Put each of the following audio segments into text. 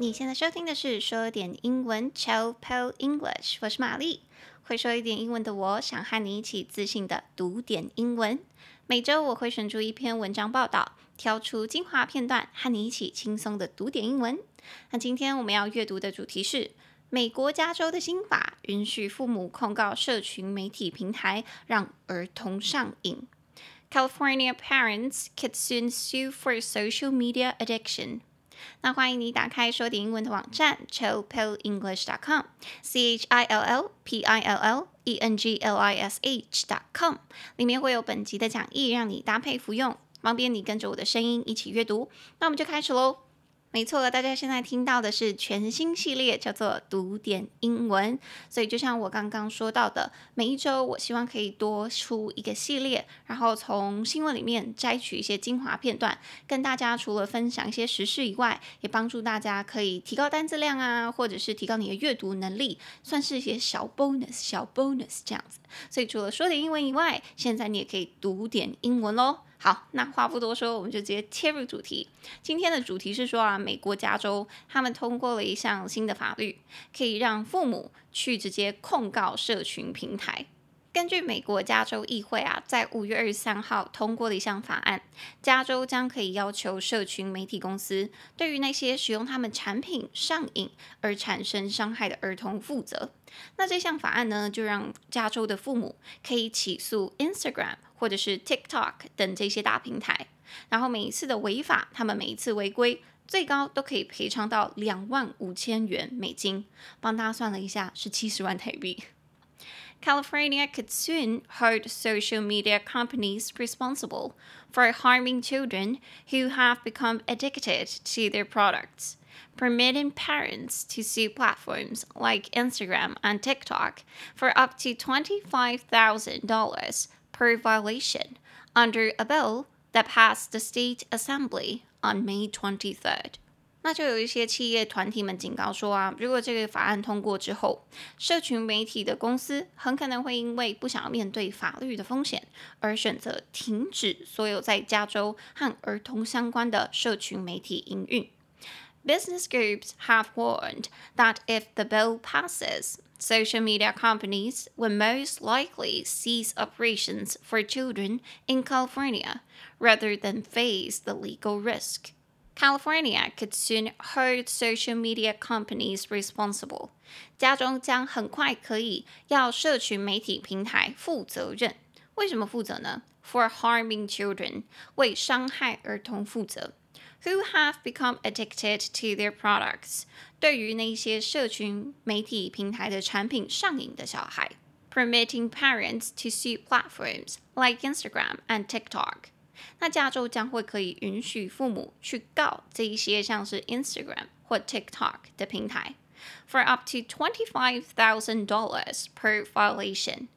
你现在收听的是说点英文 Chill English，我是玛丽。会说一点英文的我，想和你一起自信的读点英文。每周我会选出一篇文章报道，挑出精华片段，和你一起轻松的读点英文。那今天我们要阅读的主题是美国加州的新法，允许父母控告社群媒体平台，让儿童上瘾。California parents could soon sue for social media addiction. 那欢迎你打开说点英文的网站 chillpillenglish.com，c h i l l p i l l e n g l i s h.com，里面会有本集的讲义，让你搭配服用，方便你跟着我的声音一起阅读。那我们就开始喽。没错，大家现在听到的是全新系列，叫做“读点英文”。所以，就像我刚刚说到的，每一周我希望可以多出一个系列，然后从新闻里面摘取一些精华片段，跟大家除了分享一些时事以外，也帮助大家可以提高单字量啊，或者是提高你的阅读能力，算是一些小 bonus、小 bonus 这样子。所以，除了说点英文以外，现在你也可以读点英文喽。好，那话不多说，我们就直接切入主题。今天的主题是说啊，美国加州他们通过了一项新的法律，可以让父母去直接控告社群平台。根据美国加州议会啊，在五月二十三号通过的一项法案，加州将可以要求社群媒体公司对于那些使用他们产品上瘾而产生伤害的儿童负责。那这项法案呢，就让加州的父母可以起诉 Instagram。或者是 TikTok 等这些大平台，然后每一次的违法，他们每一次违规，最高都可以赔偿到两万五千元美金。帮大家算了一下，是七十万台币。California could soon hold social media companies responsible for harming children who have become addicted to their products, permitting parents to sue platforms like Instagram and TikTok for up to twenty-five thousand dollars. Per violation under a bill that passed the state assembly on May 23rd，那就有一些企业团体们警告说啊，如果这个法案通过之后，社群媒体的公司很可能会因为不想要面对法律的风险，而选择停止所有在加州和儿童相关的社群媒体营运。Business groups have warned that if the bill passes, Social media companies will most likely cease operations for children in California rather than face the legal risk. California could soon hold social media companies responsible. 加州将很快可以要社群媒体平台负责任。为什么负责呢？For harming children，为伤害儿童负责。Who have become addicted to their products？对于那些社群媒体平台的产品上瘾的小孩，permitting parents to sue platforms like Instagram and TikTok。 那加州将会可以允许父母去告这一些像是 Instagram 或 TikTok 的平台，for up to twenty-five thousand dollars per violation。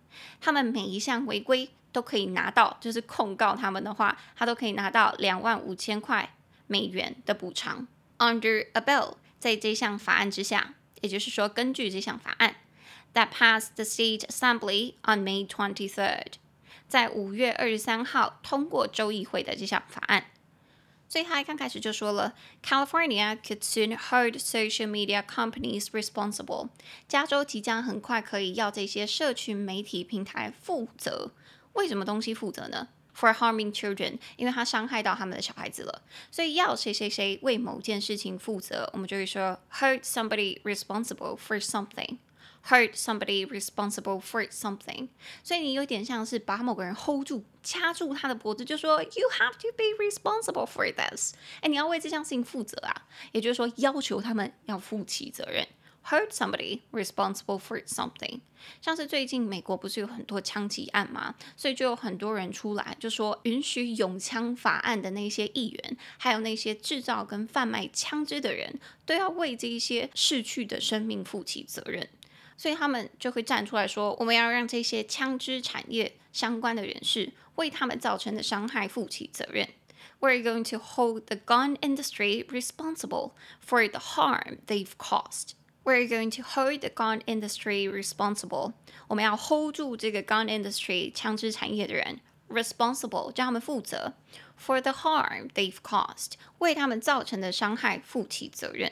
他们每一项违规都可以拿到，就是控告他们的话，他都可以拿到两万五千块。美元的补偿，under a bill，在这项法案之下，也就是说，根据这项法案，that passed the state assembly on May twenty third， 在五月二十三号通过州议会的这项法案。所以他刚开始就说了，California could soon hold social media companies responsible，加州即将很快可以要这些社群媒体平台负责。为什么东西负责呢？For harming children，因为他伤害到他们的小孩子了，所以要谁谁谁为某件事情负责，我们就会说 hold somebody responsible for something。Hold somebody responsible for something。所以你有点像是把某个人 hold 住，掐住他的脖子，就说 you have to be responsible for this。哎，你要为这项事情负责啊，也就是说要求他们要负起责任。Hold somebody responsible for something，像是最近美国不是有很多枪击案吗？所以就有很多人出来就说，允许拥枪法案的那些议员，还有那些制造跟贩卖枪支的人，都要为这一些逝去的生命负起责任。所以他们就会站出来说，我们要让这些枪支产业相关的人士为他们造成的伤害负起责任。We're going to hold the gun industry responsible for the harm they've caused. We're going to hold the gun industry responsible。我们要 hold 住这个 gun industry 枪支产业的人 responsible，叫他们负责 for the harm they've caused，为他们造成的伤害负起责任。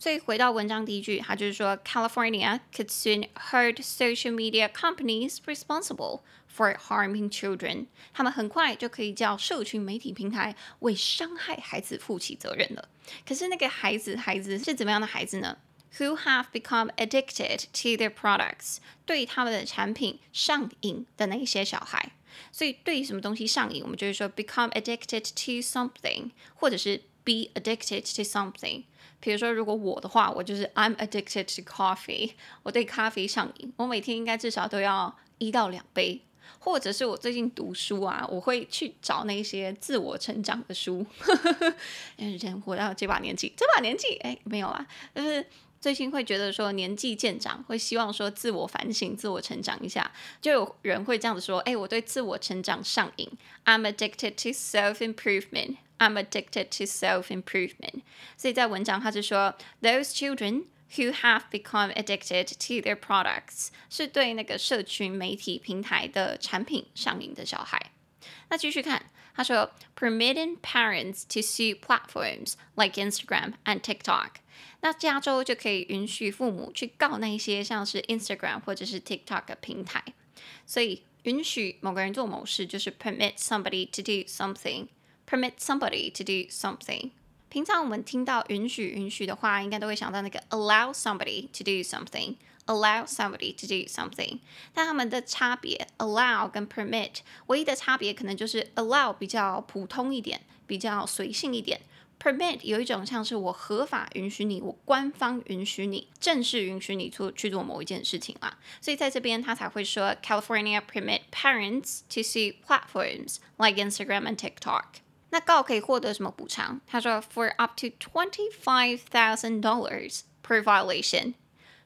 所以回到文章第一句，它就是说，California could soon hold social media companies responsible for harming children。他们很快就可以叫社群媒体平台为伤害孩子负起责任了。可是那个孩子，孩子是怎么样的孩子呢？Who have become addicted to their products？对他们的产品上瘾的那些小孩。所以对什么东西上瘾，我们就会说 become addicted to something，或者是 be addicted to something。比如说，如果我的话，我就是 I'm addicted to coffee，我对咖啡上瘾，我每天应该至少都要一到两杯。或者是我最近读书啊，我会去找那些自我成长的书。人活到这把年纪，这把年纪哎没有啊，就是最近会觉得说年纪渐长，会希望说自我反省、自我成长一下。就有人会这样子说，哎，我对自我成长上瘾，I'm addicted to self improvement。I'm addicted to self-improvement。所以在文章，他是说，those children who have become addicted to their products 是对那个社群媒体平台的产品上瘾的小孩。那继续看，他说，permitting parents to sue platforms like Instagram and TikTok。 那加州就可以允许父母去告那些像是 Instagram 或者是 TikTok 的平台。所以允许某个人做某事，就是 permit somebody to do something。Permit somebody to do something。平常我们听到允许允许的话，应该都会想到那个 allow somebody to do something。Allow somebody to do something。但他们的差别，allow 跟 permit，唯一的差别可能就是 allow 比较普通一点，比较随性一点。Permit 有一种像是我合法允许你，我官方允许你，正式允许你做去做某一件事情啦。所以在这边他才会说 California permit parents to sue platforms like Instagram and TikTok。那告可以获得什么补偿？他说，for up to twenty five thousand dollars per violation。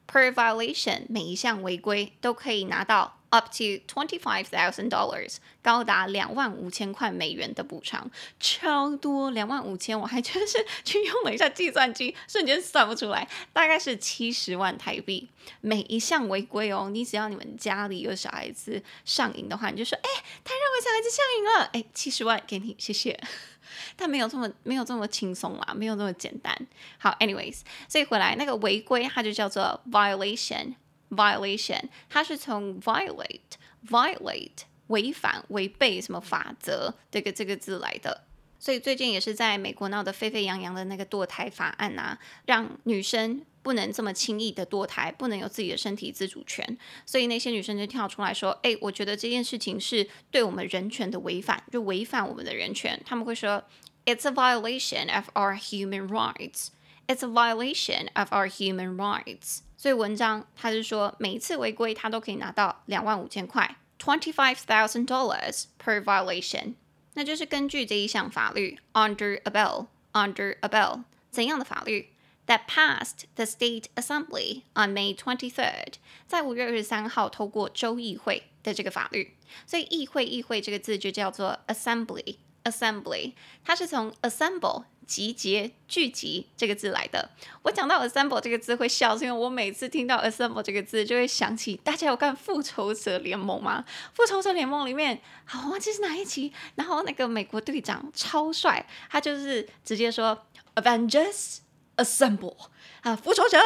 per violation 每一项违规都可以拿到 up to twenty five thousand dollars，高达两万五千块美元的补偿，超多两万五千，我还真是去用了一下计算机，瞬间算不出来，大概是七十万台币。每一项违规哦，你只要你们家里有小孩子上瘾的话，你就说，哎，他让我小孩子上瘾了，哎，七十万给你，谢谢。但没有这么没有这么轻松啦，没有这么简单。好，anyways，所以回来那个违规，它就叫做 violation Violation，它是从 violate，violate，违反、违背什么法则这个这个字来的。所以最近也是在美国闹得沸沸扬扬的那个堕胎法案啊，让女生不能这么轻易的堕胎，不能有自己的身体自主权。所以那些女生就跳出来说：“哎，我觉得这件事情是对我们人权的违反，就违反我们的人权。”他们会说：“It's a violation of our human rights. It's a violation of our human rights.” 所以文章他是说，每一次违规他都可以拿到两万五千块，twenty-five thousand dollars per violation。那就是根据这一项法律，under a bill，under a bill，怎样的法律？That passed the state assembly on May twenty third，在五月二十三号透过州议会的这个法律。所以议会议会这个字就叫做 assembly，assembly，它是从 assemble。 集结、聚集这个字来的。我讲到 assemble 这个字会笑，是因为我每次听到 assemble 这个字，就会想起大家有看《复仇者联盟》吗？《复仇者联盟》里面，好忘记是哪一集，然后那个美国队长超帅，他就是直接说 Avengers assemble 啊，复仇者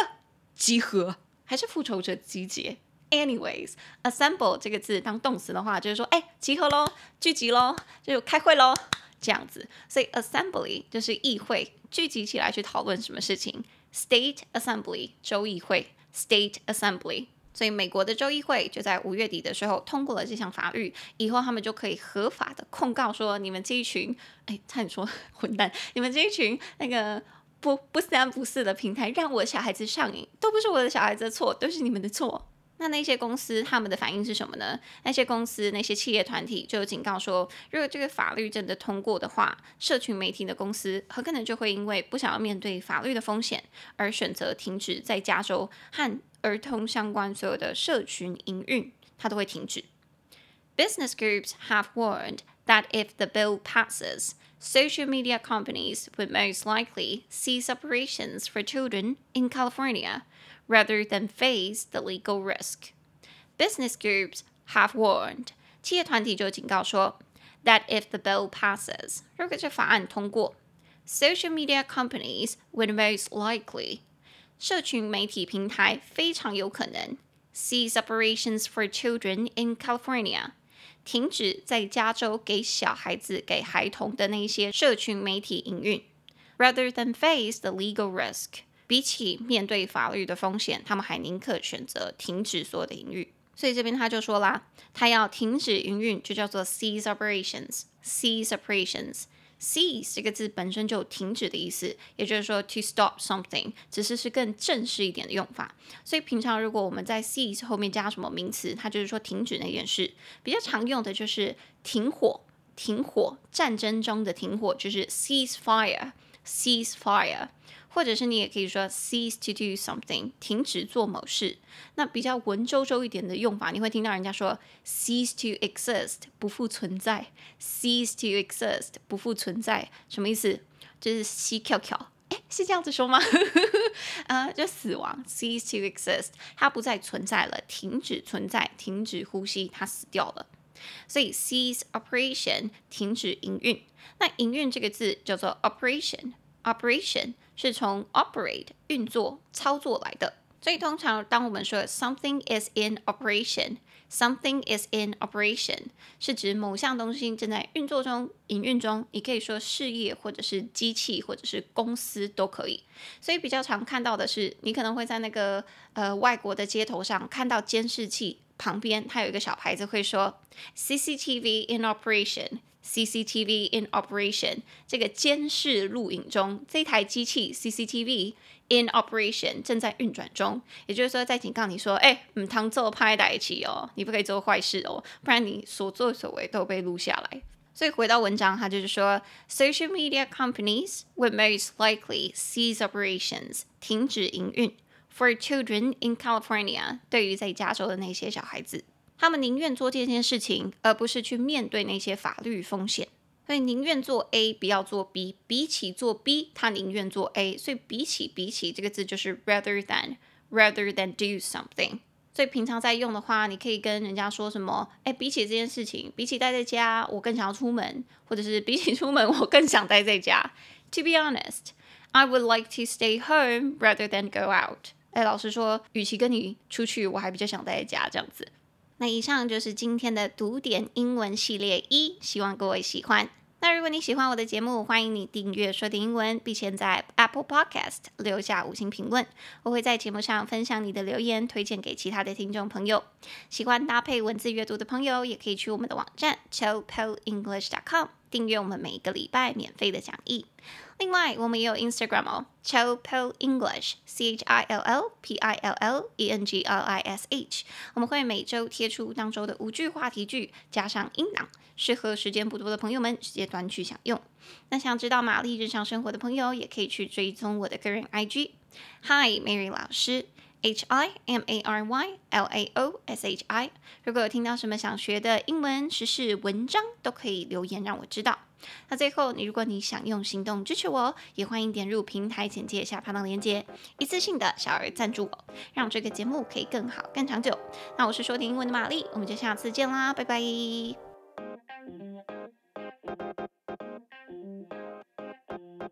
集合，还是复仇者集结？Anyways，assemble 这个字当动词的话，就是说，哎，集合喽，聚集喽，就开会喽。这样子，所以 assembly 就是议会聚集起来去讨论什么事情。State Assembly 州议会，State Assembly。所以美国的州议会就在五月底的时候通过了这项法律，以后他们就可以合法的控告说，你们这一群，哎，差点说混蛋，你们这一群那个不不三不四的平台，让我小孩子上瘾，都不是我的小孩子的错，都是你们的错。那那些公司他们的反应是什么呢？那些公司那些企业团体就有警告说，如果这个法律真的通过的话，社群媒体的公司很可能就会因为不想要面对法律的风险，而选择停止在加州和儿童相关所有的社群营运，它都会停止。Business groups have warned that if the bill passes, social media companies would most likely cease operations for children in California. Rather than face the legal risk, business groups have warned. 企业团体就警告说，that if the bill passes，如果这法案通过，social media companies would most likely 社群媒体平台非常有可能 cease operations for children in California，停止在加州给小孩子、给孩童的那些社群媒体营运，rather than face the legal risk。 比起面对法律的风险，他们还宁可选择停止所有的营运。所以这边他就说啦，他要停止营运，就叫做 cease operations。cease operations。cease 这个字本身就停止的意思，也就是说 to stop something，只是是更正式一点的用法。所以平常如果我们在 cease 后面加什么名词，它就是说停止那件事。比较常用的就是停火，停火，战争中的停火就是 cease fire，cease fire。或者是你也可以说 cease to do something，停止做某事。那比较文绉绉一点的用法，你会听到人家说 cease to exist，不复存在。cease to exist，不复存在，什么意思？就是死翘翘，诶，是这样子说吗？啊、uh，就死亡，cease to exist，它不再存在了，停止存在，停止呼吸，它死掉了。所以 cease operation，停止营运。那营运这个字叫做 operation。Operation 是从 operate 运作、操作来的，所以通常当我们说 something is in operation，something is in operation 是指某项东西正在运作中、营运中。你可以说事业，或者是机器，或者是公司都可以。所以比较常看到的是，你可能会在那个呃外国的街头上看到监视器旁边，它有一个小牌子会说 CCTV in operation。CCTV in operation，这个监视录影中，这台机器 CCTV in operation 正在运转中。也就是说，在警告你说，哎，唔通做歹代志哦，你不可以做坏事哦，不然你所作所为都被录下来。所以回到文章，它就是说，social media companies would most likely cease operations，停止营运，for children in California，对于在加州的那些小孩子。他们宁愿做这件事情，而不是去面对那些法律风险。所以宁愿做 A，不要做 B。比起做 B，他宁愿做 A。所以比起比起这个字就是 rather than，rather than do something。所以平常在用的话，你可以跟人家说什么？哎，比起这件事情，比起待在家，我更想要出门，或者是 比起出门，我更想待在家。To be honest, I would like to stay home rather than go out。哎，老实说，与其跟你出去，我还比较想待在家这样子。那以上就是今天的读点英文系列一，希望各位喜欢。那如果你喜欢我的节目，欢迎你订阅说点英文，并且在 Apple Podcast 留下五星评论。我会在节目上分享你的留言，推荐给其他的听众朋友。喜欢搭配文字阅读的朋友，也可以去我们的网站 chopoeenglish.com 订阅我们每一个礼拜免费的讲义。另外，我们也有 Instagram 哦，Chilpill English，C H I L L P I L L E N G L I S H。我们会每周贴出当周的五句话题句，加上音档，适合时间不多的朋友们直接端去享用。那想知道玛丽日常生活的朋友，也可以去追踪我的个人 IG。Hi，Mary 老师。H I M A R Y L A O S H I。如果有听到什么想学的英文时事文章，都可以留言让我知道。那最后，你如果你想用行动支持我，也欢迎点入平台简介下方的链接，一次性的小额赞助我，让这个节目可以更好更长久。那我是说点英文的玛丽，我们就下次见啦，拜拜。